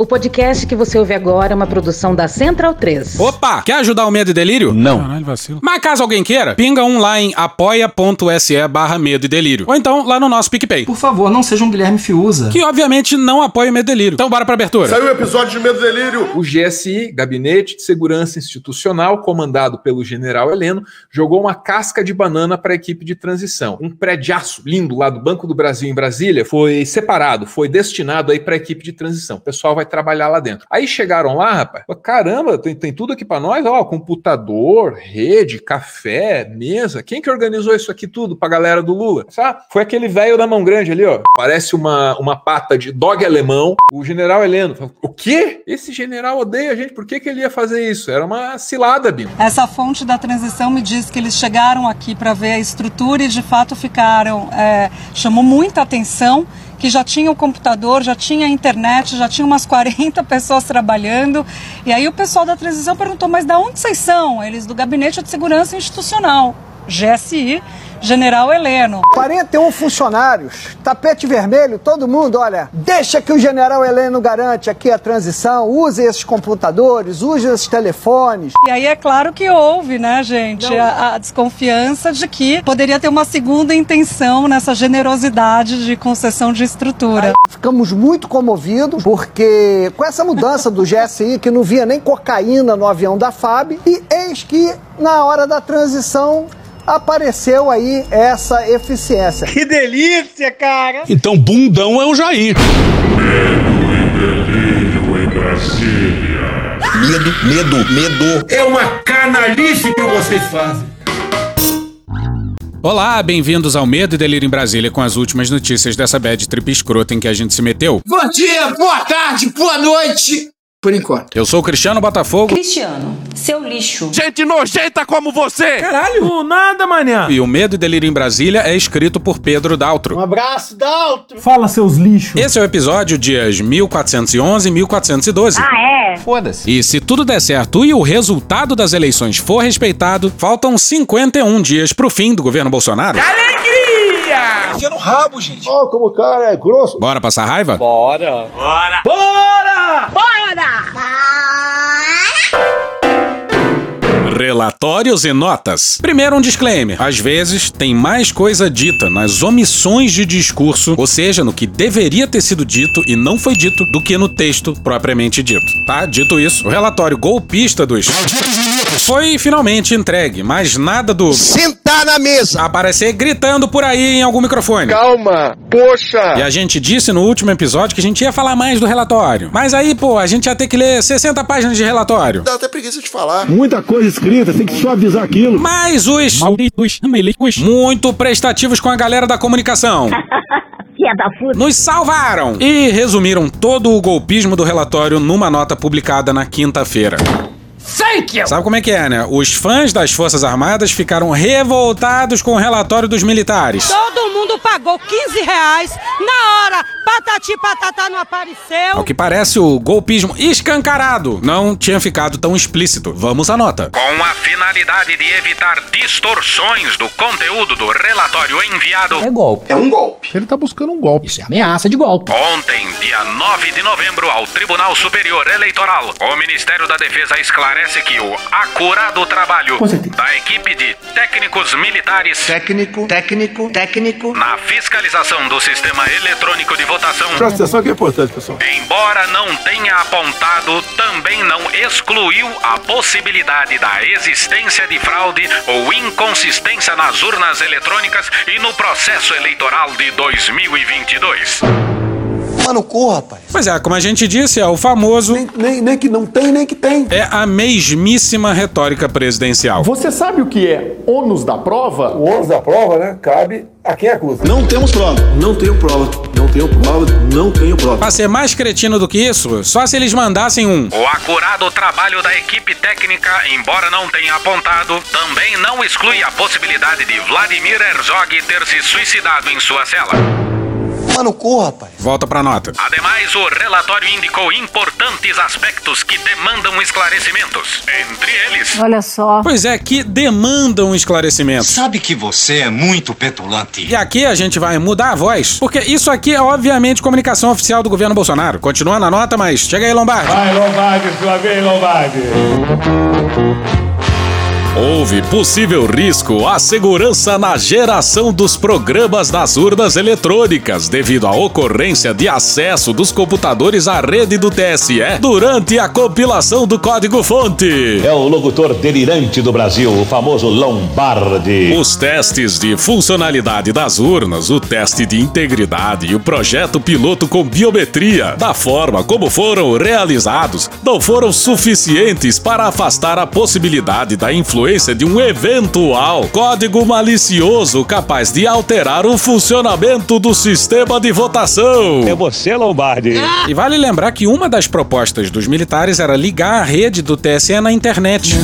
O podcast que você ouve agora é uma produção da Central 3. Opa! Quer ajudar o Medo e Delírio? Não. Caralho, vacilo. Mas caso alguém queira, pinga um lá em apoia.se barra Medo e Delírio. Ou então lá no nosso PicPay. Por favor, não seja um Guilherme Fiuza. Que obviamente não apoia o Medo e Delírio. Então bora pra abertura. Saiu o episódio de Medo e Delírio. O GSI, Gabinete de Segurança Institucional, comandado pelo general Heleno, jogou uma casca de banana para a equipe de transição. Um prédiaço lindo lá do Banco do Brasil em Brasília foi separado, foi destinado aí para a equipe de transição. O pessoal vai trabalhar lá dentro. Aí chegaram lá, rapaz, caramba, tem, tem tudo aqui para nós, ó, computador, rede, café, mesa. Quem que organizou isso aqui tudo pra galera do Lula? Sabe? Foi aquele velho da mão grande ali, ó. Parece uma, uma pata de dog alemão. O general Heleno. O quê? Esse general odeia a gente. Por que, que ele ia fazer isso? Era uma cilada, Bino. Essa fonte da transição me diz que eles chegaram aqui para ver a estrutura e de fato ficaram. é, chamou muita atenção que já tinha o computador, já tinha a internet, já tinha umas 40 pessoas trabalhando. E aí o pessoal da transição perguntou: mas da onde vocês são? Eles do Gabinete de Segurança Institucional, GSI, General Heleno. 41 funcionários, tapete vermelho, todo mundo, olha, deixa que o general Heleno garante aqui a transição, use esses computadores, use esses telefones. E aí é claro que houve, né, gente, a, a desconfiança de que poderia ter uma segunda intenção nessa generosidade de concessão de estrutura. Ficamos muito comovidos, porque com essa mudança do GSI, que não via nem cocaína no avião da FAB, e eis que na hora da transição apareceu aí essa eficiência. Que delícia, cara! Então, bundão é o Jair. Delírio em Brasília. Medo, medo, medo. É uma canalice que vocês fazem. Olá, bem-vindos ao Medo e Delírio em Brasília com as últimas notícias dessa bad trip escrota em que a gente se meteu. Bom dia, boa tarde, boa noite. Por enquanto. Eu sou o Cristiano Botafogo Cristiano, seu lixo. Gente nojenta como você! Caralho, nada, manhã. e o Medo e Delírio em Brasília é escrito por Pedro Daltro. Um abraço, Daltro! Fala, seus lixos. Esse é o episódio dias 1411 e 1412. Ah, é? Foda-se. E se tudo der certo e o resultado das eleições for respeitado, faltam 51 dias pro fim do governo Bolsonaro. Alegria! Enfia no rabo, gente. Ó, como o cara é grosso. Bora passar raiva? Bora! Relatórios e notas. Primeiro um disclaimer. Às vezes tem mais coisa dita nas omissões de discurso, ou seja, no que deveria ter sido dito e não foi dito, do que no texto propriamente dito. Tá? Dito isso, o relatório golpista dos foi finalmente entregue, mas nada do Sentar na mesa. aparecer gritando por aí em algum microfone. Calma. Poxa. E a gente disse no último episódio que a gente ia falar mais do relatório. Mas aí, pô, a gente ia ter que ler 60 páginas de relatório. Dá até preguiça de falar. Muita coisa escrita, tem que suavizar aquilo. Mas os muito prestativos com a galera da comunicação nos salvaram e resumiram todo o golpismo do relatório numa nota publicada na quinta-feira. Thank you! Sabe como é que é, né? Os fãs das Forças Armadas ficaram revoltados com o relatório dos militares. Todo mundo pagou 15 reais na hora. Patati patatá não apareceu. Ao que parece, o golpismo escancarado não tinha ficado tão explícito. Vamos à nota. Com a finalidade de evitar distorções do conteúdo do relatório enviado É golpe. É um golpe. Ele tá buscando um golpe. Isso é ameaça de golpe. ontem, dia 9 de novembro, ao Tribunal Superior Eleitoral, o Ministério da Defesa esclarece que o acurado trabalho da equipe de técnicos militares Técnico, técnico, técnico. na fiscalização do sistema eletrônico de votação Presta atenção que é importante, pessoal. Embora não tenha apontado, também não excluiu a possibilidade da existência de fraude ou inconsistência nas urnas eletrônicas e no processo eleitoral de 2022. Mano, cu, rapaz. Pois é, como a gente disse, é o famoso. Nem, nem, nem que não tem, nem que tem. É a mesmíssima retórica presidencial. Você sabe o que é ônus da prova? O ônus da prova, né? Cabe a quem acusa. Não temos prova. Não tenho prova. Não tenho prova. Não tenho prova. Pra ser mais cretino do que isso, só se eles mandassem um. O acurado trabalho da equipe técnica, embora não tenha apontado, também não exclui a possibilidade de Vladimir Herzog ter se suicidado em sua cela. Tomar no cu, rapaz. Volta pra nota. Ademais, o relatório indicou importantes aspectos que demandam esclarecimentos. Entre eles. Olha só. Pois é, que demandam esclarecimento. Sabe que você é muito petulante. E aqui a gente vai mudar a voz, porque isso aqui é obviamente comunicação oficial do governo Bolsonaro. Continua na nota, mas chega aí, Lombardi. Vai, Lombardi, sua vez, Lombardi. Houve possível risco à segurança na geração dos programas das urnas eletrônicas devido à ocorrência de acesso dos computadores à rede do TSE durante a compilação do código-fonte. É o locutor delirante do Brasil, o famoso Lombardi. Os testes de funcionalidade das urnas, o teste de integridade e o projeto piloto com biometria, da forma como foram realizados, não foram suficientes para afastar a possibilidade da influência de um eventual código malicioso capaz de alterar o funcionamento do sistema de votação. É você, Lombardi. E vale lembrar que uma das propostas dos militares era ligar a rede do TSE na internet.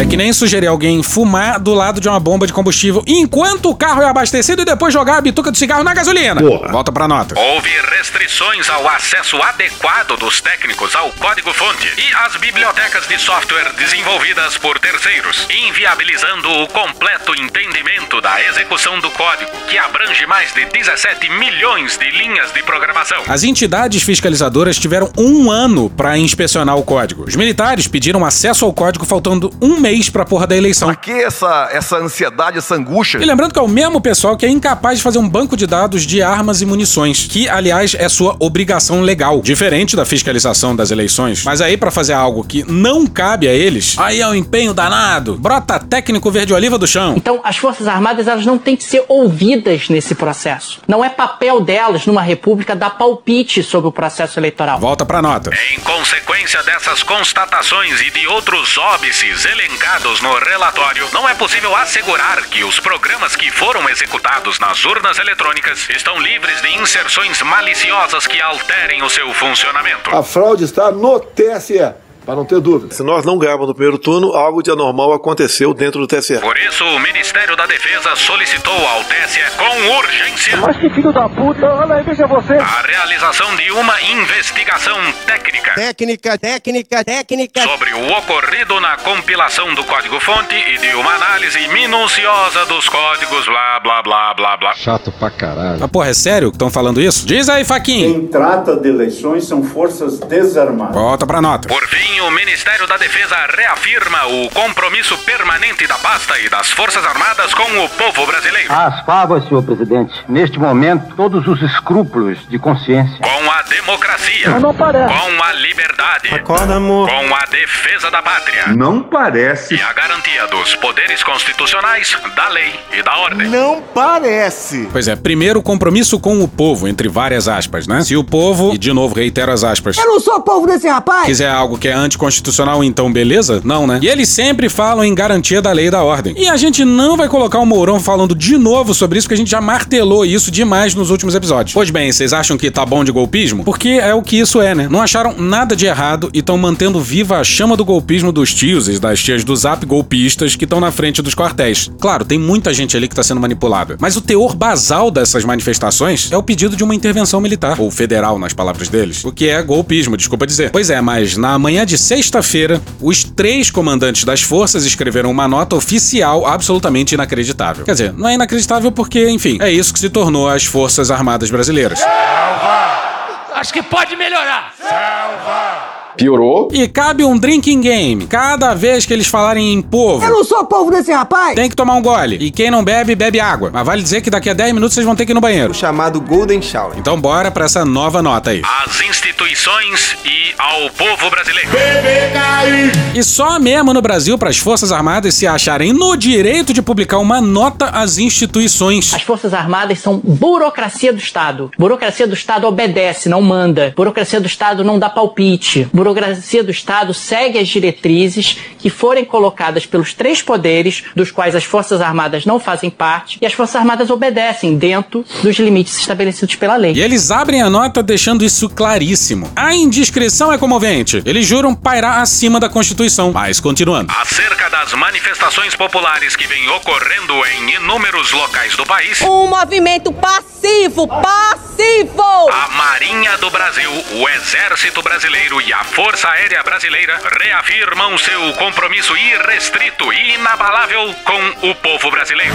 É que nem sugerir alguém fumar do lado de uma bomba de combustível enquanto o carro é abastecido e depois jogar a bituca do cigarro na gasolina. Porra. Volta pra nota. Houve restrições ao acesso adequado dos técnicos ao código-fonte e às bibliotecas de software desenvolvidas por terceiros, inviabilizando o completo entendimento da execução do código, que abrange mais de 17 milhões de linhas de programação. As entidades fiscalizadoras tiveram um ano pra inspecionar o código. Os militares pediram acesso ao código faltando um mês pra porra da eleição. Pra que essa, essa ansiedade, essa angústia? E lembrando que é o mesmo pessoal que é incapaz de fazer um banco de dados de armas e munições, que, aliás, é sua obrigação legal, diferente da fiscalização das eleições. Mas aí, pra fazer algo que não cabe a eles, aí é um empenho danado. Brota técnico verde-oliva do chão. Então, as Forças Armadas elas não têm que ser ouvidas nesse processo. Não é papel delas, numa república, dar palpite sobre o processo eleitoral. Volta pra nota. Em consequência dessas constatações e de outros óbices elencados no relatório, não é possível assegurar que os programas que foram executados nas urnas eletrônicas estão livres de inserções maliciosas que alterem o seu funcionamento. A fraude está no TSE. Para não ter dúvida. Se nós não ganharmos no primeiro turno, algo de anormal aconteceu dentro do TSE. Por isso, o Ministério da Defesa solicitou ao TSE com urgência. Mas que filho da puta, olha aí, veja você. A realização de uma investigação técnica. Técnica, técnica, técnica. Sobre o ocorrido na compilação do código-fonte e de uma análise minuciosa dos códigos, blá, blá, blá, blá, blá. Chato pra caralho. Ah, porra, é sério que estão falando isso? Diz aí, Faquinho. Quem trata de eleições são forças desarmadas. Volta pra nota. Por fim, o Ministério da Defesa reafirma o compromisso permanente da pasta e das Forças Armadas com o povo brasileiro. As favas, senhor presidente. Neste momento, todos os escrúpulos de consciência. Com a democracia. Mas não parece. Com a liberdade. Acorda, amor. Com a defesa da pátria. Não parece. E a garantia dos poderes constitucionais, da lei e da ordem. Não parece. Pois é, primeiro compromisso com o povo, entre várias aspas, né? Se o povo, e de novo reitero as aspas, Eu não sou povo desse rapaz. quiser algo que é anticonstitucional, então beleza? Não, né? E eles sempre falam em garantia da lei e da ordem. E a gente não vai colocar o Mourão falando de novo sobre isso, porque a gente já martelou isso demais nos últimos episódios. Pois bem, vocês acham que tá bom de golpismo? Porque é o que isso é, né? Não acharam nada de errado e estão mantendo viva a chama do golpismo dos tios e das tias do zap golpistas que estão na frente dos quartéis. Claro, tem muita gente ali que tá sendo manipulada. Mas o teor basal dessas manifestações é o pedido de uma intervenção militar, ou federal, nas palavras deles. O que é golpismo, desculpa dizer. Pois é, mas na manhã de sexta-feira, os três comandantes das forças escreveram uma nota oficial absolutamente inacreditável. Quer dizer, não é inacreditável porque, enfim, é isso que se tornou as Forças Armadas Brasileiras. Acho que pode melhorar. Piorou. E cabe um drinking game. Cada vez que eles falarem em povo, Eu não sou povo desse rapaz. tem que tomar um gole. E quem não bebe, bebe água. Mas vale dizer que daqui a 10 minutos vocês vão ter que ir no banheiro. Chamado Golden Shower. Então bora pra essa nova nota aí. Às instituições e ao povo brasileiro. E só mesmo no Brasil para as Forças Armadas se acharem no direito de publicar uma nota às instituições. As Forças Armadas são burocracia do Estado. Burocracia do Estado obedece, não manda. Burocracia do Estado não dá palpite. Burocracia do Estado segue as diretrizes que forem colocadas pelos três poderes, dos quais as Forças Armadas não fazem parte, e as Forças Armadas obedecem dentro dos limites estabelecidos pela lei. E eles abrem a nota deixando isso claríssimo. A indiscrição é comovente. Eles juram pairar acima da Constituição. Mas continuando. Acerca das manifestações populares que vêm ocorrendo em inúmeros locais do país. Um movimento Passivo, passivo! A Marinha do Brasil, o Exército Brasileiro e a Força Aérea Brasileira reafirmam seu compromisso irrestrito e inabalável com o povo brasileiro.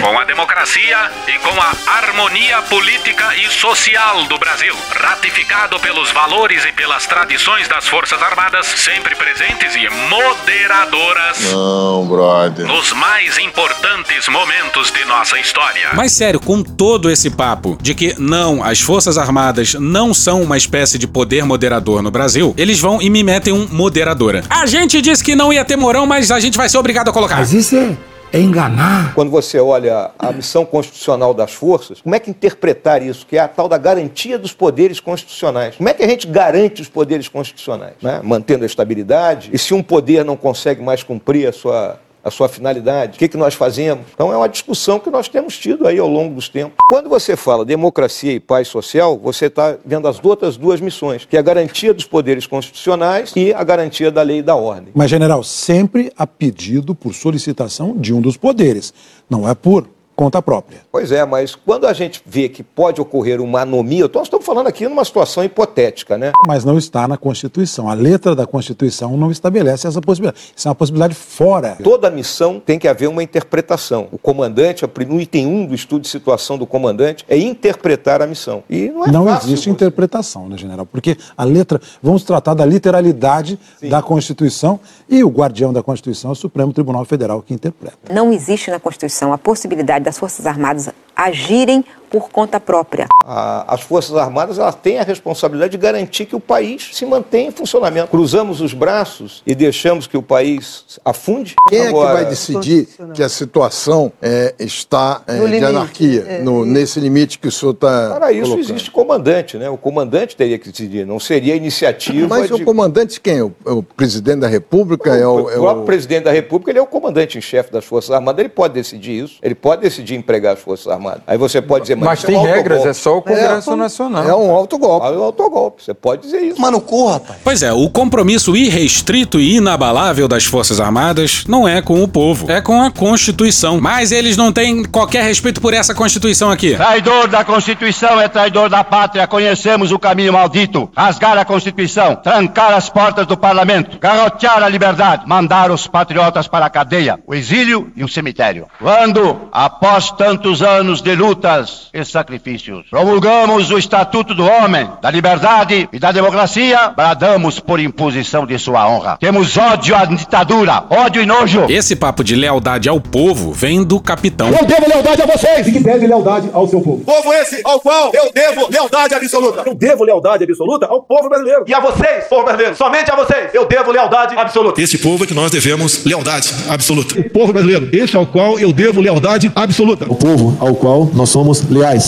Com a democracia e com a harmonia política e social do Brasil, ratificado pelos valores e pelas tradições das Forças Armadas, sempre presentes e moderadoras Não, brother. nos mais importantes momentos de nossa história. Mas sério, com todo esse papo de que não, as Forças Armadas não são uma espécie de poder moderador no Brasil, eles vão e me metem um moderadora. A gente disse que não ia ter morão, mas a gente vai ser obrigado a colocar. Mas isso é, é enganar. Quando você olha a missão constitucional das forças, como é que interpretar isso? Que é a tal da garantia dos poderes constitucionais. Como é que a gente garante os poderes constitucionais? né? Mantendo a estabilidade. E se um poder não consegue mais cumprir a sua a sua finalidade, o que, que nós fazemos. Então é uma discussão que nós temos tido aí ao longo dos tempos. Quando você fala democracia e paz social, você está vendo as outras duas missões, que é a garantia dos poderes constitucionais e a garantia da lei e da ordem. Mas, general, sempre a pedido por solicitação de um dos poderes. Não é por conta própria. Pois é, mas quando a gente vê que pode ocorrer uma anomia, então nós estamos falando aqui numa situação hipotética, né? Mas não está na Constituição. A letra da Constituição não estabelece essa possibilidade. Isso é uma possibilidade fora. Toda missão tem que haver uma interpretação. O comandante, no item 1 do estudo de situação do comandante, é interpretar a missão. E não é não fácil. existe interpretação, né, general? Porque a letra. Vamos tratar da literalidade da Constituição e o guardião da Constituição é o Supremo Tribunal Federal que interpreta. Não existe na Constituição a possibilidade das Forças Armadas agirem por conta própria. A- as Forças Armadas elas têm a responsabilidade de garantir que o país se mantenha em funcionamento. Cruzamos os braços e deixamos que o país afunde? Quem é que Agora- vai decidir que a situação é, está é, No de limite, anarquia, é. no- nesse limite que o senhor está Para isso colocando? existe comandante, né? O comandante teria que decidir, não seria a iniciativa Mas de... o comandante quem? O, o presidente da República? é o, O é o- próprio presidente da República, ele é o comandante em chefe das Forças Armadas, ele pode decidir isso, ele pode decidir empregar as Forças Armadas. Aí você pode dizer, mas, Mas isso tem é um regras, autogolpe. é só o Congresso Nacional. É um autogolpe. É um autogolpe, você pode dizer isso. Mano, corra, rapaz. Pois é, o compromisso irrestrito e inabalável das Forças Armadas não é com o povo, é com a Constituição. Mas eles não têm qualquer respeito por essa Constituição aqui. Traidor da Constituição é traidor da pátria. Conhecemos o caminho maldito. Rasgar a Constituição, trancar as portas do parlamento, garrotear a liberdade, mandar os patriotas para a cadeia, o exílio e o cemitério. Quando, após tantos anos de lutas e sacrifícios, promulgamos o Estatuto do Homem, da Liberdade e da Democracia, bradamos por imposição de sua honra. Temos ódio à ditadura, ódio e nojo. Esse papo de lealdade ao povo vem do capitão. Eu devo lealdade a vocês e que deve lealdade ao seu povo. Povo esse ao qual eu devo lealdade absoluta. Eu devo lealdade absoluta ao povo brasileiro. E a vocês, povo brasileiro, somente a vocês, eu devo lealdade absoluta. Este povo é que nós devemos lealdade absoluta. O povo brasileiro, esse ao qual eu devo lealdade absoluta. O povo ao qual nós somos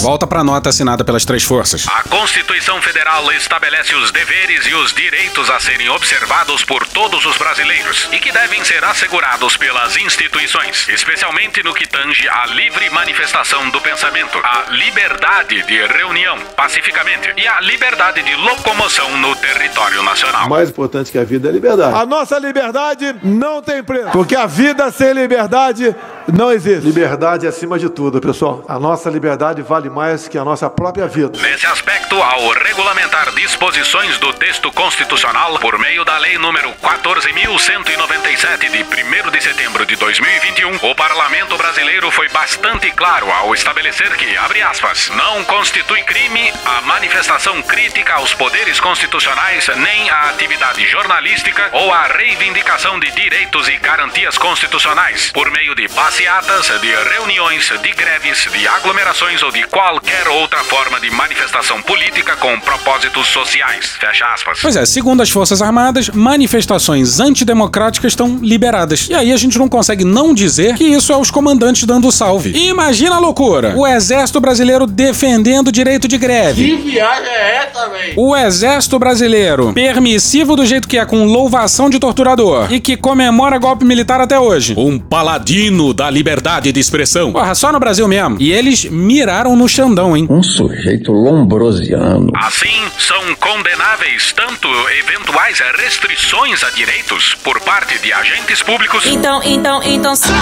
Volta pra nota assinada pelas três forças. A Constituição Federal estabelece os deveres e os direitos a serem observados por todos os brasileiros e que devem ser assegurados pelas instituições, especialmente no que tange à livre manifestação do pensamento, a liberdade de reunião pacificamente e a liberdade de locomoção no território nacional. mais importante que a vida é a liberdade. A nossa liberdade não tem preço, porque a vida sem liberdade não existe. Liberdade é acima de tudo, pessoal. A nossa liberdade vale mais que a nossa própria vida. Nesse aspecto, ao regulamentar disposições do texto constitucional por meio da Lei número 14.197 de 1 de setembro de 2021, o Parlamento brasileiro foi bastante claro ao estabelecer que, abre aspas, não constitui crime a manifestação crítica aos poderes constitucionais nem a atividade jornalística ou a reivindicação de direitos e garantias constitucionais por meio de passeatas, de reuniões, de greves, de aglomerações ou de qualquer outra forma de manifestação política com propósitos sociais. Fecha aspas. Pois é, segundo as Forças Armadas, manifestações antidemocráticas estão liberadas. E aí a gente não consegue não dizer que isso é os comandantes dando salve. Imagina a loucura! O Exército Brasileiro defendendo o direito de greve. Que viagem é essa, velho? O Exército Brasileiro, permissivo do jeito que é, com louvação de torturador e que comemora golpe militar até hoje. Um paladino da liberdade de expressão. Porra, só no Brasil mesmo. E eles miraram no Xandão, hein? Um sujeito lombrosiano. Assim, são condenáveis tanto eventuais restrições a direitos por parte de agentes públicos. Então, então, então, sai,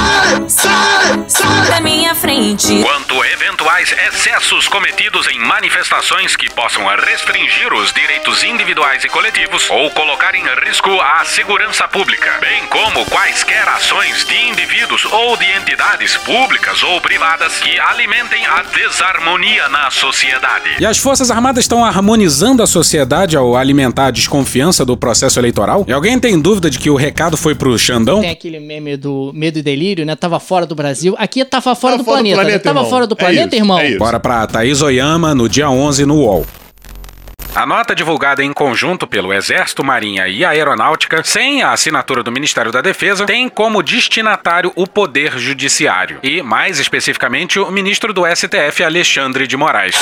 sai, sai da minha frente. Quanto eventuais excessos cometidos em manifestações que possam restringir os direitos individuais e coletivos ou colocar em risco a segurança pública, bem como quaisquer ações de indivíduos ou de entidades públicas ou privadas que alimentem a desarmonia na sociedade. E as Forças Armadas estão harmonizando a sociedade ao alimentar a desconfiança do processo eleitoral? E alguém tem dúvida de que o recado foi pro Xandão? Tem aquele meme do medo e delírio, né? Tava fora do Brasil. Aqui tava fora, do, fora do planeta, né? planeta, Tava irmão. fora do É planeta, isso, irmão. Bora pra Thaís Oyama no dia 11 no UOL. A nota divulgada em conjunto pelo Exército, Marinha e Aeronáutica, sem a assinatura do Ministério da Defesa, tem como destinatário o Poder Judiciário e, mais especificamente, o ministro do STF, Alexandre de Moraes.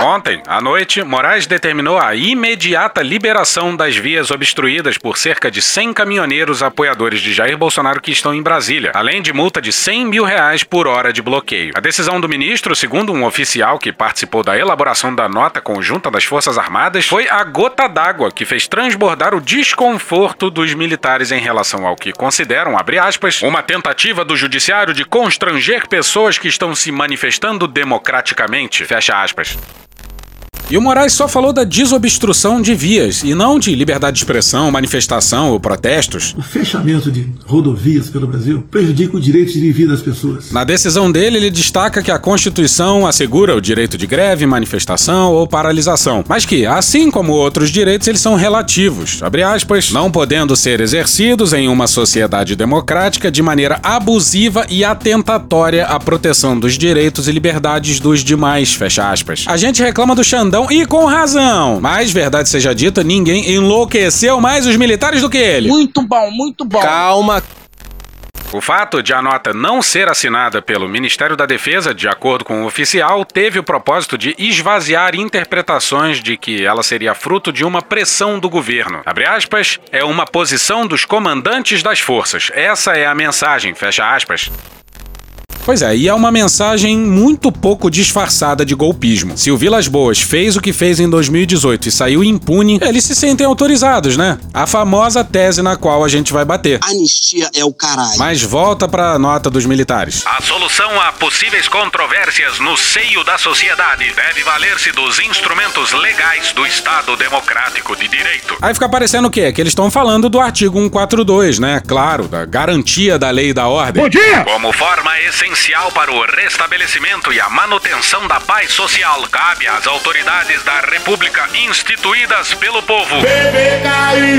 Ontem, à noite, Moraes determinou a imediata liberação das vias obstruídas por cerca de 100 caminhoneiros apoiadores de Jair Bolsonaro que estão em Brasília, além de multa de 100 mil reais por hora de bloqueio. A decisão do ministro, segundo um oficial que participou da elaboração da nota conjunta das Forças Armadas, foi a gota d'água que fez transbordar o desconforto dos militares em relação ao que consideram, aspas, uma tentativa do judiciário de constranger pessoas que estão se manifestando democraticamente, fecha aspas. E o Moraes só falou da desobstrução de vias e não de liberdade de expressão, manifestação ou protestos. O fechamento de rodovias pelo Brasil prejudica o direito de viver das pessoas. Na decisão dele, ele destaca que a Constituição assegura o direito de greve, manifestação ou paralisação, mas que, assim como outros direitos, eles são relativos, abre aspas, não podendo ser exercidos em uma sociedade democrática de maneira abusiva e atentatória à proteção dos direitos e liberdades dos demais, fecha aspas. A gente reclama do Xandão e com razão, mas verdade seja dita, ninguém enlouqueceu mais os militares do que ele. Muito bom, muito bom. Calma. O fato de a nota não ser assinada pelo Ministério da Defesa, de acordo com o oficial, teve o propósito de esvaziar interpretações de que ela seria fruto de uma pressão do governo. Abre aspas, é uma posição dos comandantes das forças. Essa é a mensagem, fecha aspas. Pois é, e é uma mensagem muito pouco disfarçada de golpismo. Se o Vilas Boas fez o que fez em 2018 e saiu impune, eles se sentem autorizados, né? A famosa tese na qual a gente vai bater. Anistia é o caralho. Mas volta pra nota dos militares. A solução a possíveis controvérsias no seio da sociedade deve valer-se dos instrumentos legais do Estado Democrático de Direito. Aí fica parecendo o quê? Que eles estão falando do artigo 142, né? Claro, da garantia da lei e da ordem. Bom dia! Como forma essencial para o restabelecimento e a manutenção da paz social, cabe às autoridades da República instituídas pelo povo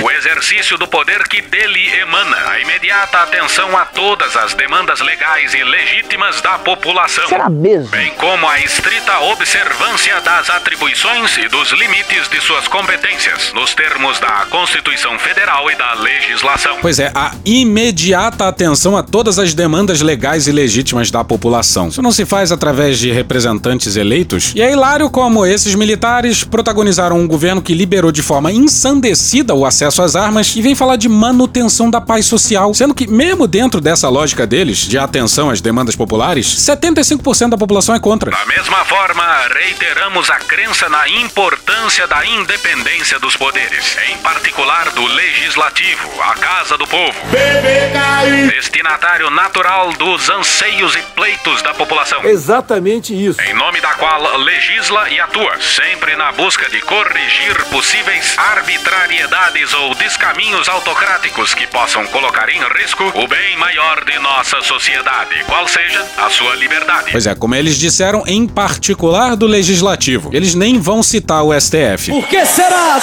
o exercício do poder que dele emana, a imediata atenção a todas as demandas legais e legítimas da população. Será mesmo? Bem como a estrita observância das atribuições e dos limites de suas competências, nos termos da Constituição Federal e da legislação. Pois é, a imediata atenção a todas as demandas legais e legítimas da população. Isso não se faz através de representantes eleitos. E é hilário como esses militares protagonizaram um governo que liberou de forma ensandecida o acesso às armas e vem falar de manutenção da paz social, sendo que, mesmo dentro dessa lógica deles, de atenção às demandas populares, 75% da população é contra. Da mesma forma, reiteramos a crença na importância da independência dos poderes, em particular do legislativo, a Casa do Povo. Destinatário natural dos anseios e pleitos da população. Exatamente isso. Em nome da qual legisla e atua, sempre na busca de corrigir possíveis arbitrariedades ou descaminhos autocráticos que possam colocar em risco o bem maior de nossa sociedade, qual seja a sua liberdade. Pois é, como eles disseram, em particular do legislativo. Eles nem vão citar o STF. Por que será?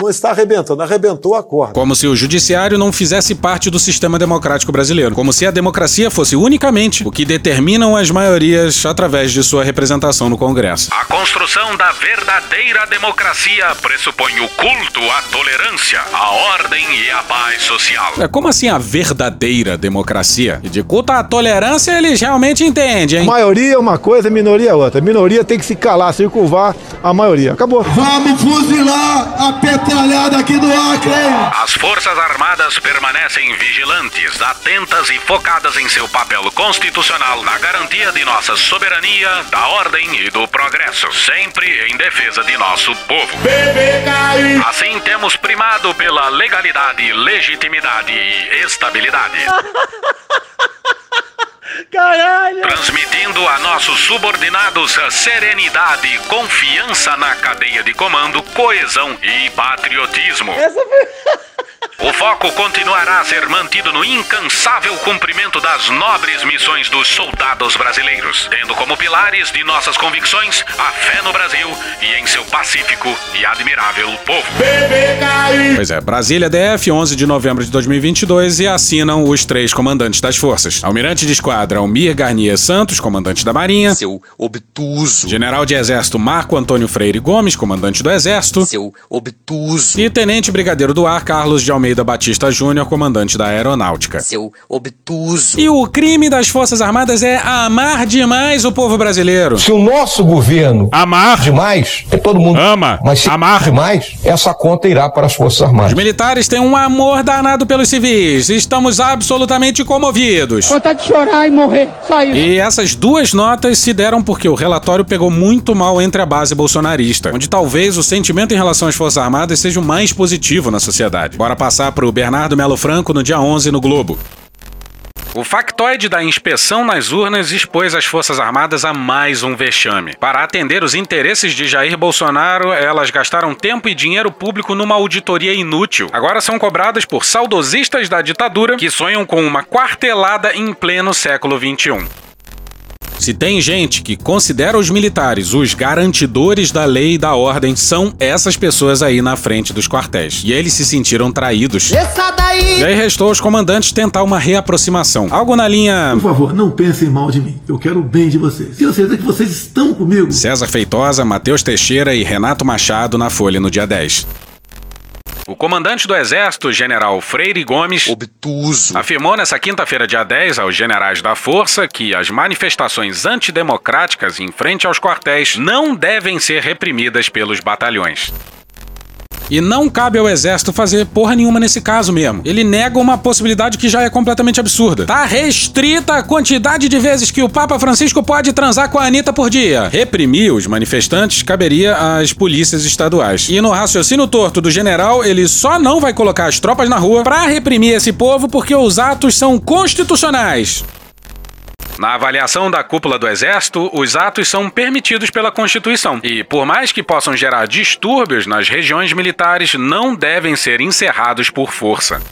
Não está arrebentando, arrebentou a corda. Como se o judiciário não fizesse parte do sistema democrático brasileiro. Como se a democracia fosse unicamente o que determinam as maiorias através de sua representação no Congresso. A construção da verdadeira democracia pressupõe o culto à tolerância, à ordem e à paz social. É como assim a verdadeira democracia? E de culto à tolerância eles realmente entendem, hein? Maioria é uma coisa, minoria é outra. Minoria tem que se calar, circunvar a maioria. Acabou. Vamos fuzilar a petralhada aqui do Acre! As Forças Armadas permanecem vigilantes, atentas e focadas em seu papel constitucional na garantia de nossa soberania, da ordem e do progresso, sempre em defesa de nosso povo. Assim temos primado pela legalidade, legitimidade e estabilidade. Caralho! Transmitindo a nossos subordinados a serenidade, confiança na cadeia de comando, coesão e patriotismo. O foco continuará a ser mantido no incansável cumprimento das nobres missões dos soldados brasileiros, tendo como pilares de nossas convicções a fé no Brasil e em seu pacífico e admirável povo. Pois é, Brasília DF, 11 de novembro de 2022, e assinam os três comandantes das forças. Almirante de Esquadra Almir Garnier Santos, comandante da Marinha. Seu obtuso. General de Exército Marco Antônio Freire Gomes, comandante do Exército. Seu obtuso. E Tenente Brigadeiro do Ar Carlos de Almeida Batista Júnior, comandante da Aeronáutica. Seu obtuso. E o crime das Forças Armadas é amar demais o povo brasileiro. Se o nosso governo amar demais, é todo mundo ama. Mas se amar demais, essa conta irá para as Forças Armadas. Os militares têm um amor danado pelos civis. Estamos absolutamente comovidos. Vontade de chorar e morrer. Só isso. E essas duas notas se deram porque o relatório pegou muito mal entre a base bolsonarista, onde talvez o sentimento em relação às Forças Armadas seja o mais positivo na sociedade. Bora passar pro Bernardo Melo Franco no dia 11 no Globo. O factoide da inspeção nas urnas expôs as Forças Armadas a mais um vexame. Para atender os interesses de Jair Bolsonaro, elas gastaram tempo e dinheiro público numa auditoria inútil. Agora são cobradas por saudosistas da ditadura que sonham com uma quartelada em pleno século XXI. Se tem gente que considera os militares os garantidores da lei e da ordem, são essas pessoas aí na frente dos quartéis. E eles se sentiram traídos. E aí restou aos comandantes tentar uma reaproximação. Algo na linha. Por favor, não pensem mal de mim. Eu quero o bem de vocês. Tenho certeza que vocês estão comigo. César Feitosa, Matheus Teixeira e Renato Machado na Folha no dia 10. O comandante do Exército, general Freire Gomes, obtuso, afirmou nessa quinta-feira, dia 10, aos generais da Força que as manifestações antidemocráticas em frente aos quartéis não devem ser reprimidas pelos batalhões. E não cabe ao exército fazer porra nenhuma nesse caso mesmo. Ele nega uma possibilidade que já é completamente absurda. Tá restrita a quantidade de vezes que o Papa Francisco pode transar com a Anitta por dia. Reprimir os manifestantes caberia às polícias estaduais. E no raciocínio torto do general, ele só não vai colocar as tropas na rua pra reprimir esse povo porque os atos são constitucionais. Na avaliação da cúpula do Exército, os atos são permitidos pela Constituição e, por mais que possam gerar distúrbios nas regiões militares, não devem ser encerrados por força.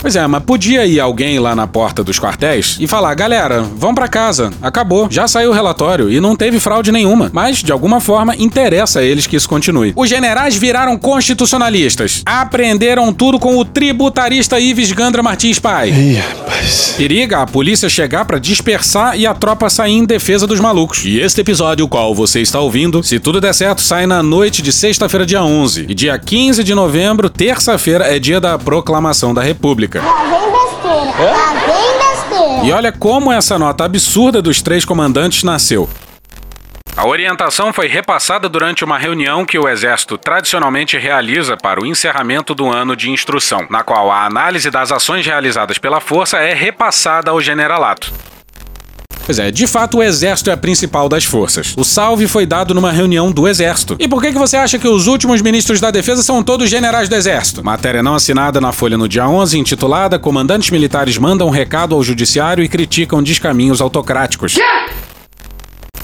Pois é, mas podia ir alguém lá na porta dos quartéis e falar: galera, vão para casa, acabou, já saiu o relatório e não teve fraude nenhuma. Mas, de alguma forma, interessa a eles que isso continue. Os generais viraram constitucionalistas, aprenderam tudo com o tributarista Ives Gandra Martins Pai. Ih, rapaz. Periga a polícia chegar para dispersar e a tropa sair em defesa dos malucos. E este episódio, o qual você está ouvindo, se tudo der certo, sai na noite de sexta-feira, dia 11. E dia 15 de novembro, terça-feira, é dia da proclamação da República. Lá vem besteira. Lá vem besteira. E olha como essa nota absurda dos três comandantes nasceu. A orientação foi repassada durante uma reunião que o Exército tradicionalmente realiza para o encerramento do ano de instrução, na qual a análise das ações realizadas pela Força é repassada ao generalato. Pois é, de fato o exército é a principal das forças. O salve foi dado numa reunião do exército. E por que, que você acha que os últimos ministros da defesa são todos generais do exército? Matéria não assinada na Folha no dia 11, intitulada Comandantes militares mandam recado ao judiciário e criticam descaminhos autocráticos.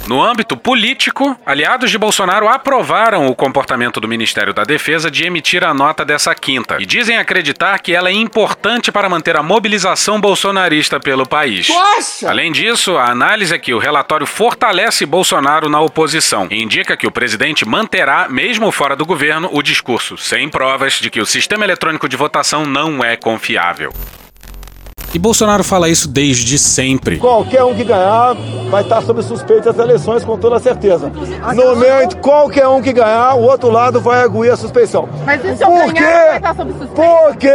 No âmbito político, aliados de Bolsonaro aprovaram o comportamento do Ministério da Defesa de emitir a nota dessa quinta e dizem acreditar que ela é importante para manter a mobilização bolsonarista pelo país. Nossa! Além disso, a análise é que o relatório fortalece Bolsonaro na oposição e indica que o presidente manterá, mesmo fora do governo, o discurso sem provas de que o sistema eletrônico de votação não é confiável. E Bolsonaro fala isso desde sempre. Qualquer um que ganhar vai estar sob suspeita das eleições com toda certeza. No momento, qualquer um que ganhar, o outro lado vai aguir a suspeição. Mas e se eu Por ganhar, quê? vai estar sob suspeita? Porque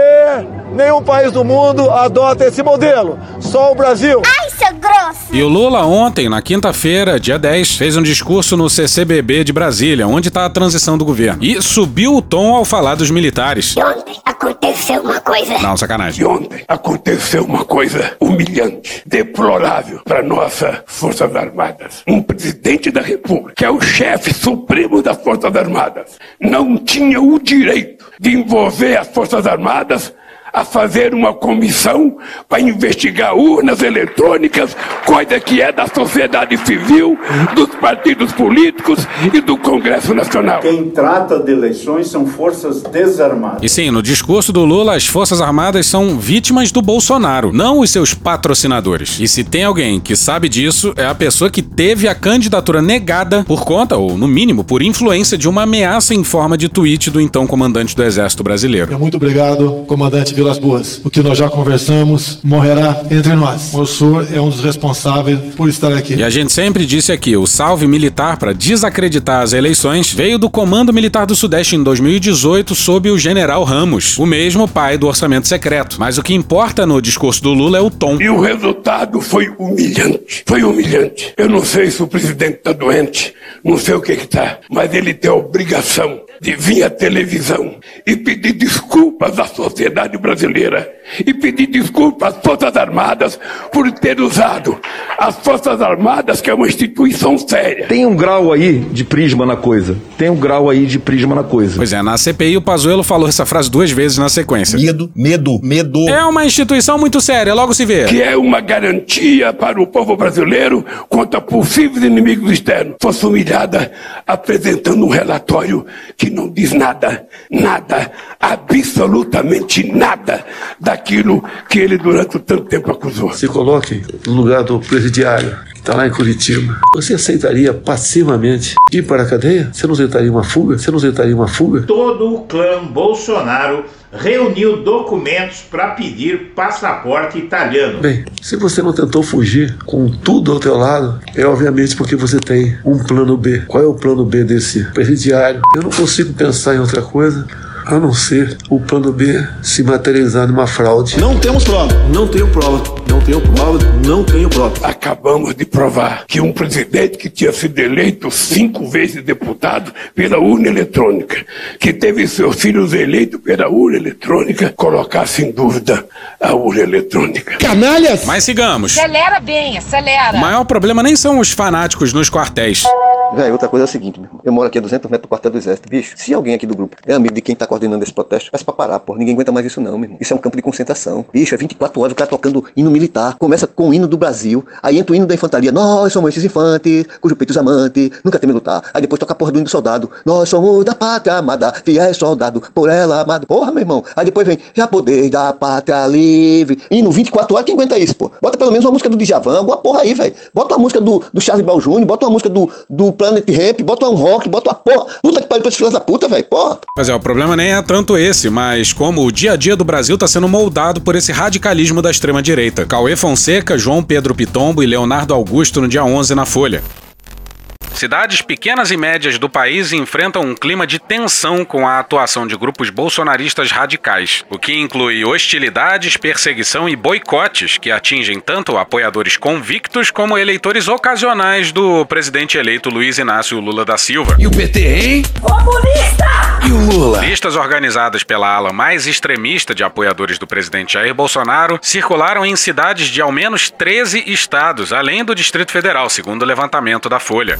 nenhum país do mundo adota esse modelo. Só o Brasil. Ai, seu grosso! E o Lula ontem, na quinta-feira, dia 10, fez um discurso no CCBB de Brasília, onde está a transição do governo. E subiu o tom ao falar dos militares. Ontem aconteceu uma coisa. Não, sacanagem. ontem aconteceu uma coisa humilhante, deplorável para nossas Forças Armadas. Um presidente da República, que é o chefe supremo das Forças Armadas, não tinha o direito de envolver as Forças Armadas a fazer uma comissão para investigar urnas eletrônicas, coisa que é da sociedade civil, dos partidos políticos e do Congresso Nacional. Quem trata de eleições são forças desarmadas. E sim, no discurso do Lula, as Forças Armadas são vítimas do Bolsonaro, não os seus patrocinadores. E se tem alguém que sabe disso, é a pessoa que teve a candidatura negada por conta, ou no mínimo, por influência de uma ameaça em forma de tweet do então comandante do Exército Brasileiro. Muito obrigado, comandante Vilas Boas. O que nós já conversamos morrerá entre nós. O senhor é um dos responsáveis por estar aqui. E a gente sempre disse aqui, o salve militar para desacreditar as eleições veio do Comando Militar do Sudeste em 2018 sob o General Ramos, o mesmo pai do orçamento secreto. Mas o que importa no discurso do Lula é o tom. E o resultado foi humilhante. Foi humilhante. Eu não sei se o presidente está doente, não sei o que está, mas ele tem a obrigação de vir à televisão e pedir desculpas à sociedade brasileira e pedir desculpas às Forças Armadas por ter usado as Forças Armadas, que é uma instituição séria. Tem um grau aí de prisma na coisa. Tem um grau aí de prisma na coisa. Pois é, na CPI o Pazuello falou essa frase duas vezes na sequência. Medo, medo, medo. É uma instituição muito séria, logo se vê. Que é uma garantia para o povo brasileiro contra possíveis inimigos externos. Fosse humilhada apresentando um relatório que não diz nada, nada, absolutamente nada daquilo que ele durante tanto tempo acusou. Se coloque no lugar do presidiário que está lá em Curitiba. Você aceitaria passivamente ir para a cadeia? Você não aceitaria uma fuga? Você não aceitaria uma fuga? Todo o clã Bolsonaro reuniu documentos para pedir passaporte italiano. Bem, se você não tentou fugir com tudo ao teu lado, é obviamente porque você tem um plano B. Qual é o plano B desse presidiário? Eu não consigo pensar em outra coisa a não ser o plano B se materializar numa fraude. Não temos prova. Não tenho prova. Não tenho prova. Não tenho prova. Acabamos de provar que um presidente que tinha sido eleito cinco vezes deputado pela urna eletrônica, que teve seus filhos eleitos pela urna eletrônica, colocasse em dúvida a urna eletrônica. Canalhas! Mas sigamos. Acelera bem, acelera. O maior problema nem são os fanáticos nos quartéis. Velho, outra coisa é a seguinte, meu irmão. Eu moro aqui a 200 metros do quartel do exército. Bicho, se alguém aqui do grupo é amigo de quem tá coordenando esse protesto, peça pra parar, pô. Ninguém aguenta mais isso não, meu irmão. Isso é um campo de concentração. Bicho, é 24 horas o cara tocando hino militar. Começa com o hino do Brasil. Aí entra o hino da infantaria. Nós somos esses infantes, cujo peito os amantes, nunca teme lutar. Aí depois toca a porra do hino do soldado. Nós somos da pátria amada, fiéis soldado, por ela amado. Porra, meu irmão. Aí depois vem, já poder da pátria livre. Hino 24 horas, quem aguenta isso, pô? Bota pelo menos uma música do Djavan, alguma porra aí, velho. Bota uma música do, do Charles Brown Jr., bota uma música do, do Planet Ramp, bota um rock, bota uma porra. Puta que pariu pra esses filhos da puta, velho. Porra. Mas é, o problema nem é tanto esse, mas como o dia a dia do Brasil está sendo moldado por esse radicalismo da extrema-direita. Cauê Fonseca, João Pedro Pitombo e Leonardo Augusto no dia 11 na Folha. Cidades pequenas e médias do país enfrentam um clima de tensão com a atuação de grupos bolsonaristas radicais, o que inclui hostilidades, perseguição e boicotes que atingem tanto apoiadores convictos como eleitores ocasionais do presidente eleito Luiz Inácio Lula da Silva. E o PT, hein? Comunista! E o Lula? Listas organizadas pela ala mais extremista de apoiadores do presidente Jair Bolsonaro circularam em cidades de ao menos 13 estados, além do Distrito Federal, segundo o levantamento da Folha.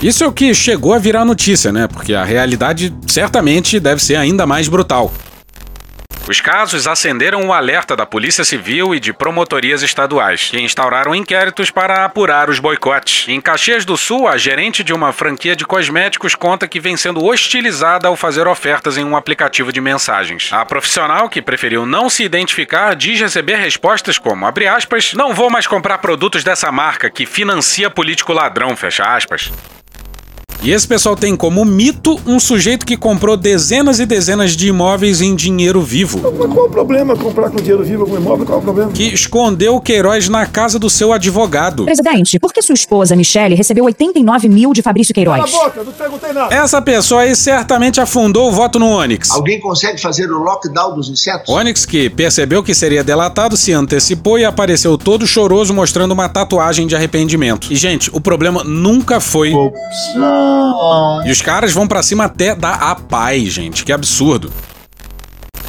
Isso é o que chegou a virar notícia, né? Porque a realidade certamente deve ser ainda mais brutal. Os casos acenderam o alerta da Polícia Civil e de promotorias estaduais, que instauraram inquéritos para apurar os boicotes. Em Caxias do Sul, a gerente de uma franquia de cosméticos conta que vem sendo hostilizada ao fazer ofertas em um aplicativo de mensagens. A profissional, que preferiu não se identificar, diz receber respostas como, aspas, não vou mais comprar produtos dessa marca que financia político ladrão, fecha aspas. E esse pessoal tem como mito um sujeito que comprou dezenas e dezenas de imóveis em dinheiro vivo. Mas qual o problema comprar com dinheiro vivo algum imóvel? Qual o problema? Que escondeu o Queiroz na casa do seu advogado. Presidente, por que sua esposa, Michele, recebeu 89 mil de Fabrício Queiroz? Cala a boca, não perguntei nada. Essa pessoa aí certamente afundou o voto no Onix. Alguém consegue fazer o lockdown dos insetos? Onix, que percebeu que seria delatado, se antecipou e apareceu todo choroso mostrando uma tatuagem de arrependimento. E, gente, o problema nunca foi. E os caras vão pra cima até da APAI, gente. Que absurdo.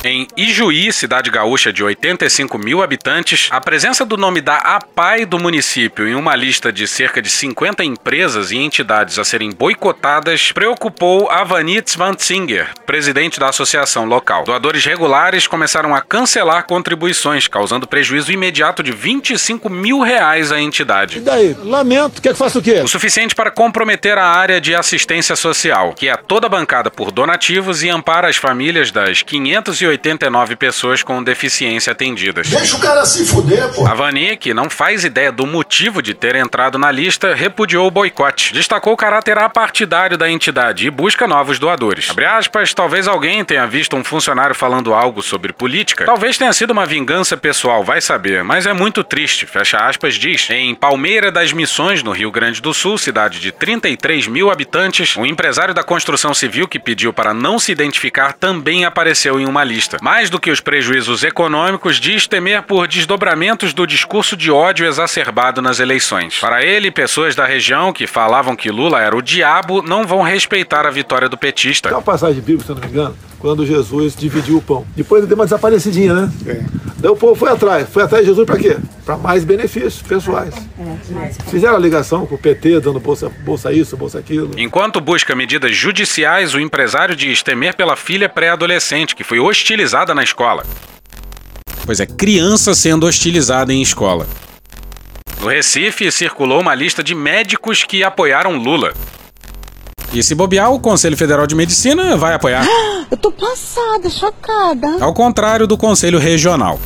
Em Ijuí, cidade gaúcha de 85 mil habitantes, a presença do nome da APAI do município em uma lista de cerca de 50 empresas e entidades a serem boicotadas preocupou Avanitz Vanzinger, presidente da associação local. Doadores regulares começaram a cancelar contribuições, causando prejuízo imediato de 25 mil reais à entidade. E daí? Lamento. Quer que faça o quê? O suficiente para comprometer a área de assistência social, que é toda bancada por donativos e ampara as famílias das 589 pessoas com deficiência atendidas. Deixa o cara se fuder, pô. A Vani, que não faz ideia do motivo de ter entrado na lista, repudiou o boicote. Destacou o caráter apartidário da entidade e busca novos doadores. Abre aspas, talvez alguém tenha visto um funcionário falando algo sobre política. Talvez tenha sido uma vingança pessoal, vai saber, mas é muito triste. Fecha aspas, diz. Em Palmeira das Missões, no Rio Grande do Sul, cidade de 33 mil habitantes, um empresário da construção civil que pediu para não se identificar também apareceu em uma lista. Mais do que os prejuízos econômicos, diz temer por desdobramentos do discurso de ódio exacerbado nas eleições. Para ele, pessoas da região que falavam que Lula era o diabo não vão respeitar a vitória do petista. Tem uma passagem bíblica, se eu não me engano, quando Jesus dividiu o pão. Depois ele deu uma desaparecidinha, né? É. Daí o povo foi atrás. Foi atrás de Jesus para quê? Para mais benefícios pessoais. Fizeram a ligação com o PT, dando bolsa, bolsa isso, bolsa aquilo. Enquanto busca medidas judiciais, o empresário diz temer pela filha pré-adolescente, que foi hostilizada na escola. Pois é, criança sendo hostilizada em escola. No Recife, circulou uma lista de médicos que apoiaram Lula. E se bobear, o Conselho Federal de Medicina vai apoiar. Eu tô passada, chocada. Ao contrário do Conselho Regional.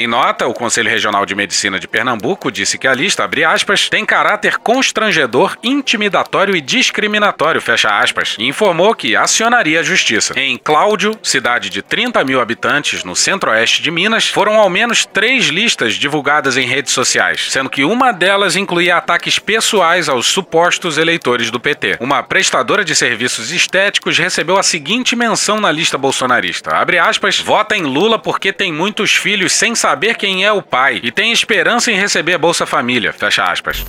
Em nota, o Conselho Regional de Medicina de Pernambuco disse que a lista, abre aspas, tem caráter constrangedor, intimidatório e discriminatório, fecha aspas, e informou que acionaria a justiça. Em Cláudio, cidade de 30 mil habitantes no centro-oeste de Minas, foram ao menos três listas divulgadas em redes sociais, sendo que uma delas incluía ataques pessoais aos supostos eleitores do PT. Uma prestadora de serviços estéticos recebeu a seguinte menção na lista bolsonarista, abre aspas, vota em Lula porque tem muitos filhos sem saber quem é o pai e tem esperança em receber a Bolsa Família. Fecha aspas.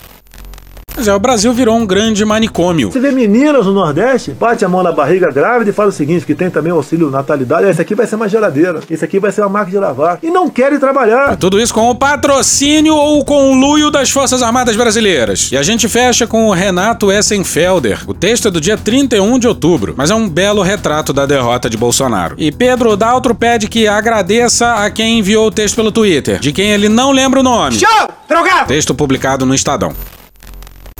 Mas é, o Brasil virou um grande manicômio. Você vê meninas no Nordeste, bate a mão na barriga grávida e fala o seguinte: que tem também o auxílio natalidade. Esse aqui vai ser uma geladeira, esse aqui vai ser uma máquina de lavar. E não querem trabalhar. Tudo isso com o patrocínio ou o conluio das Forças Armadas Brasileiras. E a gente fecha com o Renato Essenfelder. O texto é do dia 31 de outubro, mas é um belo retrato da derrota de Bolsonaro. E Pedro Daltro pede que agradeça a quem enviou o texto pelo Twitter, de quem ele não lembra o nome. Show! Drogado! Texto publicado no Estadão.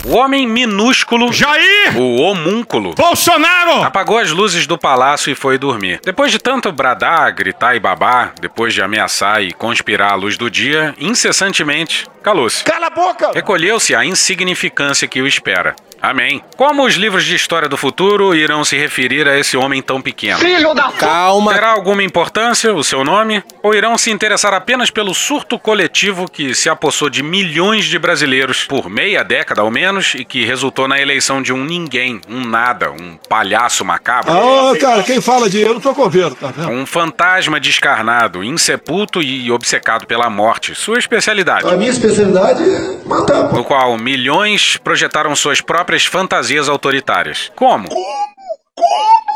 O homem minúsculo. Jair! O homúnculo. Bolsonaro! Apagou as luzes do palácio e foi dormir. Depois de tanto bradar, gritar e babar, depois de ameaçar e conspirar à luz do dia, incessantemente, calou-se. Cala a boca! Recolheu-se à insignificância que o espera. Amém. Como os livros de história do futuro irão se referir a esse homem tão pequeno? Filho da Calma. Terá alguma importância o seu nome? Ou irão se interessar apenas pelo surto coletivo que se apossou de milhões de brasileiros por meia década ao menos e que resultou na eleição de um ninguém, um nada, um palhaço macabro? Ah, cara, quem fala de eu não tô com vendo, tá vendo? Um fantasma descarnado, insepulto e obcecado pela morte. Sua especialidade. A minha especialidade é matar. No qual milhões projetaram suas próprias fantasias autoritárias. Como?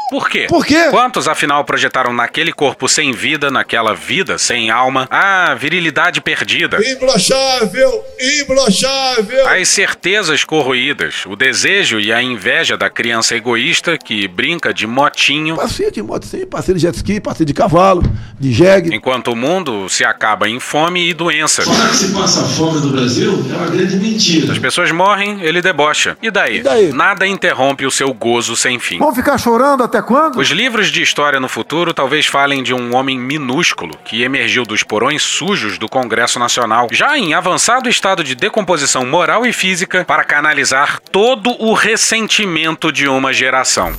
Por quê? Por quê? Quantos, afinal, projetaram naquele corpo sem vida, naquela vida sem alma, a virilidade perdida? Imbrochável! Imbrochável! As certezas corroídas, o desejo e a inveja da criança egoísta que brinca de motinho. Passeio de moto sim, passeio de jet ski, passeio de cavalo, de jegue. Enquanto o mundo se acaba em fome e doença. Falar que se passa fome no Brasil é uma grande mentira. As pessoas morrem, ele debocha. E daí? E daí? Nada interrompe o seu gozo sem fim. Vamos ficar chorando até até quando? Os livros de história no futuro talvez falem de um homem minúsculo que emergiu dos porões sujos do Congresso Nacional, já em avançado estado de decomposição moral e física, para canalizar todo o ressentimento de uma geração.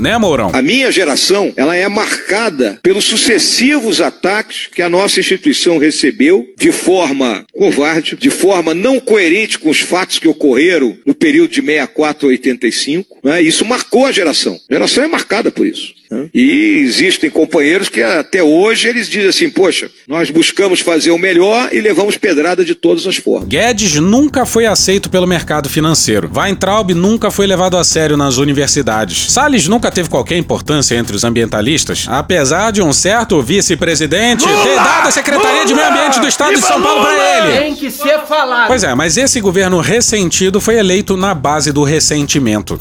Né, Mourão? A minha geração, ela é marcada pelos sucessivos ataques que a nossa instituição recebeu de forma covarde, de forma não coerente com os fatos que ocorreram no período de 64 a 85. Né? Isso marcou a geração. A geração é marcada por isso. né? E existem companheiros que até hoje eles dizem assim, poxa, nós buscamos fazer o melhor e levamos pedrada de todas as formas. Guedes nunca foi aceito pelo mercado financeiro. Weintraub nunca foi levado a sério nas universidades. Salles nunca teve qualquer importância entre os ambientalistas, apesar de um certo vice-presidente ter dado a Secretaria de Meio Ambiente do Estado de São Paulo para ele. Tem que ser falado. Pois é, mas esse governo ressentido foi eleito na base do ressentimento.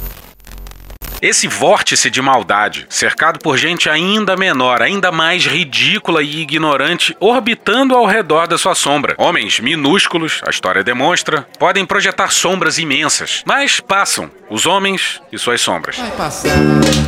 Esse vórtice de maldade, cercado por gente ainda menor, ainda mais ridícula e ignorante, orbitando ao redor da sua sombra. Homens minúsculos, a história demonstra, podem projetar sombras imensas, mas passam os homens e suas sombras.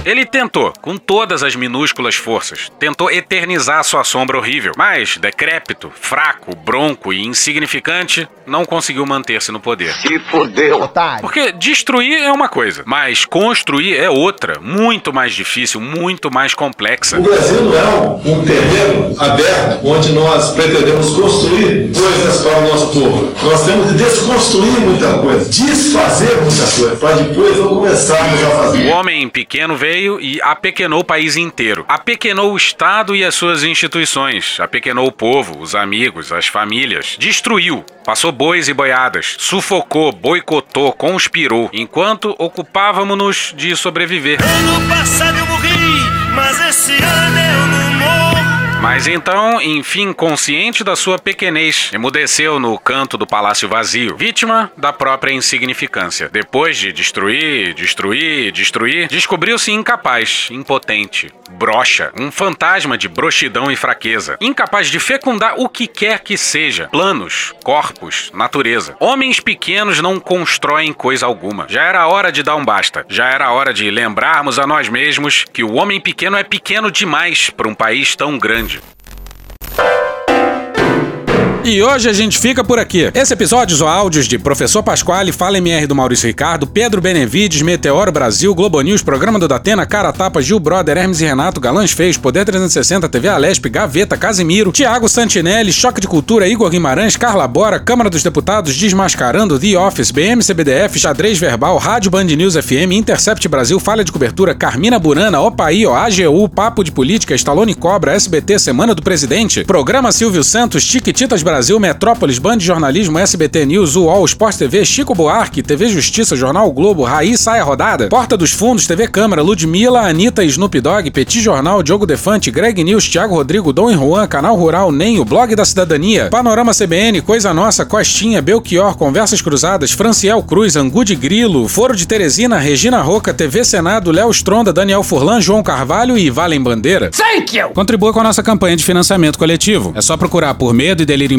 Ele tentou, com todas as minúsculas forças, tentou eternizar sua sombra horrível, mas decrépito, fraco, bronco e insignificante, não conseguiu manter-se no poder. Se fodeu. Porque destruir é uma coisa, mas construir é outra, muito mais difícil, muito mais complexa. O Brasil não é um, um terreno aberto onde nós pretendemos construir coisas para o nosso povo. Nós temos que desconstruir muita coisa, desfazer muita coisa, para depois não começarmos a fazer. O homem pequeno veio e apequenou o país inteiro. Apequenou o Estado e as suas instituições. Apequenou o povo, os amigos, as famílias. Destruiu. Passou bois e boiadas. Sufocou, boicotou, conspirou. Enquanto ocupávamos-nos de sobreviver. Ano passado eu morri, mas esse ano eu morro. Mas então, enfim, consciente da sua pequenez, emudeceu no canto do palácio vazio, vítima da própria insignificância. Depois de destruir, destruir, destruir, descobriu-se incapaz, impotente, broxa, um fantasma de broxidão e fraqueza, incapaz de fecundar o que quer que seja, planos, corpos, natureza. Homens pequenos não constroem coisa alguma. Já era hora de dar um basta. Já era hora de lembrarmos a nós mesmos que o homem pequeno é pequeno demais para um país tão grande. E hoje a gente fica por aqui. Esse episódio usou áudios de Professor Pasquale, Fala MR do Maurício Ricardo, Pedro Benevides, Meteoro Brasil, Globo News, Programa do Datena, Cara Tapa, Gil Brother, Hermes e Renato, Galãs Feios, Poder 360, TV Alesp, Gaveta, Casimiro, Tiago Santinelli, Choque de Cultura, Igor Guimarães, Carla Bora, Câmara dos Deputados, Desmascarando, The Office, BM CBDF, Xadrez Verbal, Rádio Band News FM, Intercept Brasil, Falha de Cobertura, Carmina Burana, Opaí, AGU, Papo de Política, Stallone Cobra, SBT, Semana do Presidente, Programa Silvio Santos, Chiquititas Brasil, Metrópolis, Band de Jornalismo, SBT News, UOL, Sport TV, Chico Buarque, TV Justiça, Jornal Globo, Raiz Saia Rodada, Porta dos Fundos, TV Câmara, Ludmilla, Anitta, Snoop Dogg, Petit Jornal, Diogo Defante, Greg News, Thiago Rodrigo, Dom e Juan, Canal Rural, Nem, o Blog da Cidadania, Panorama CBN, Coisa Nossa, Costinha, Belchior, Conversas Cruzadas, Franciel Cruz, Angu de Grilo, Foro de Teresina, Regina Roca, TV Senado, Léo Stronda, Daniel Furlan, João Carvalho e Valem Bandeira. Thank you! Contribua com a nossa campanha de financiamento coletivo. É só procurar por Medo e Delírio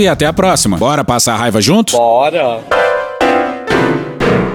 e até a próxima. Bora passar a raiva junto? Bora!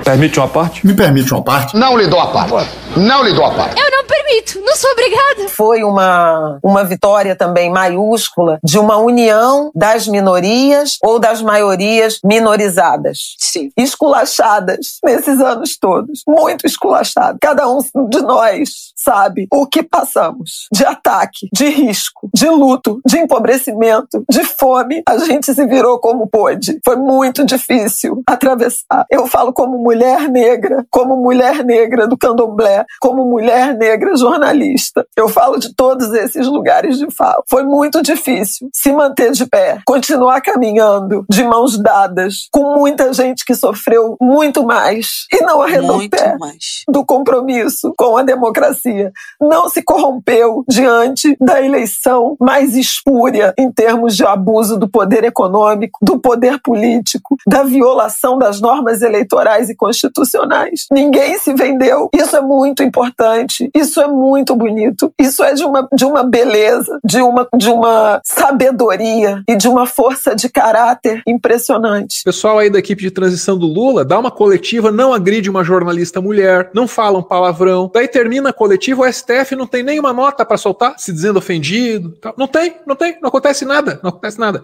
Permite uma parte? Me permite uma parte? Não lhe dou a parte. Não lhe dou a parte. Eu não permito, não sou obrigada. Foi uma, uma vitória também maiúscula de uma união das minorias ou das maiorias minorizadas. Sim. Esculachadas nesses anos todos. Muito esculachadas. Cada um de nós sabe o que passamos de ataque, de risco, de luto, de empobrecimento, de fome. A gente se virou como pôde. Foi muito difícil atravessar. Eu falo como mulher negra, como mulher negra do candomblé, como mulher negra jornalista. Eu falo de todos esses lugares de fala. Foi muito difícil se manter de pé, continuar caminhando de mãos dadas com muita gente que sofreu muito mais e não arredou Muito pé mais. do compromisso com a democracia. Não se corrompeu diante da eleição mais espúria em termos de abuso do poder econômico, do poder político, da violação das normas eleitorais e constitucionais. Ninguém se vendeu. Isso é muito importante. Isso é muito bonito. Isso é de uma, de uma beleza, de uma, de uma sabedoria e de uma força de caráter impressionante. Pessoal aí da equipe de transição do Lula dá uma coletiva, não agride uma jornalista mulher, não fala um palavrão. Daí termina a coletiva, o STF não tem nenhuma nota pra soltar, se dizendo ofendido. tal. Não tem, não tem, não acontece nada, não acontece nada.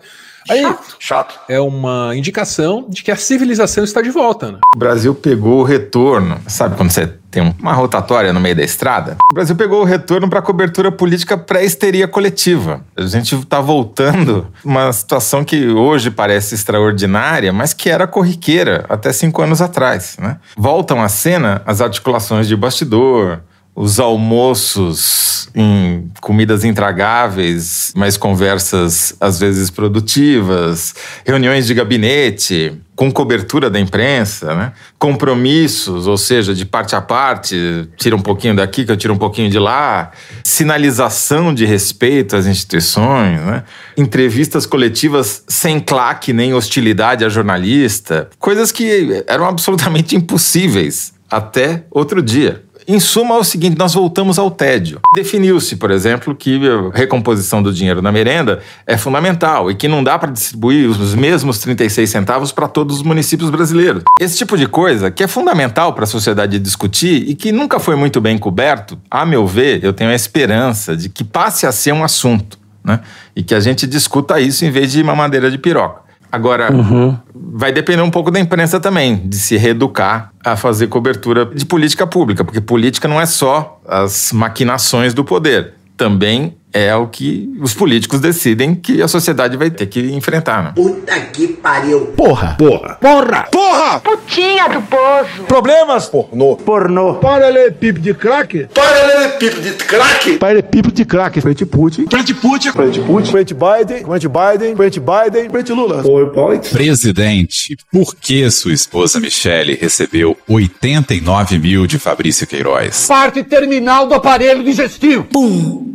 Aí Chato. é uma indicação de que a civilização está de volta, né? O Brasil pegou o retorno. Sabe quando você tem uma rotatória no meio da estrada? O Brasil pegou o retorno para cobertura política pré-histeria coletiva. A gente está voltando uma situação que hoje parece extraordinária, mas que era corriqueira até cinco anos atrás. Né? Voltam à cena as articulações de bastidor, os almoços em comidas intragáveis, mas conversas às vezes produtivas, reuniões de gabinete com cobertura da imprensa, né? compromissos, ou seja, de parte a parte, tira um pouquinho daqui que eu tiro um pouquinho de lá, sinalização de respeito às instituições, né? entrevistas coletivas sem claque nem hostilidade a jornalista, coisas que eram absolutamente impossíveis até outro dia. Em suma, é o seguinte: nós voltamos ao tédio. Definiu-se, por exemplo, que a recomposição do dinheiro na merenda é fundamental e que não dá para distribuir os mesmos 36 centavos para todos os municípios brasileiros. Esse tipo de coisa que é fundamental para a sociedade discutir e que nunca foi muito bem coberto, a meu ver, eu tenho a esperança de que passe a ser um assunto, né? E que a gente discuta isso em vez de mamadeira de piroca. Agora, vai depender um pouco da imprensa também, de se reeducar a fazer cobertura de política pública, porque política não é só as maquinações do poder, também é o que os políticos decidem que a sociedade vai ter que enfrentar. Né? Puta que pariu. Porra. Porra. Porra. Porra. Putinha do poço. Problemas? Pornô. Pornô. Paralelepípedo de crack? Paralelepípedo de crack? Paralelepípedo de crack. Frente Putin. Frente Putin. Frente Putin. Frente Biden. Frente Biden. Frente Biden. Frente Lula. Presidente, por que sua esposa Michele recebeu 89 mil de Fabrício Queiroz? Parte terminal do aparelho digestivo. Pum.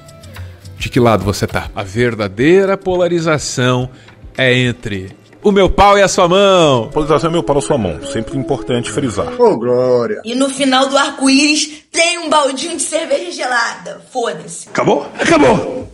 De que lado você tá? A verdadeira polarização é entre o meu pau e a sua mão. Polarização é meu pau e a sua mão. Sempre importante frisar. Ô, Glória. E no final do arco-íris tem um baldinho de cerveja gelada. Foda-se. Acabou? Acabou!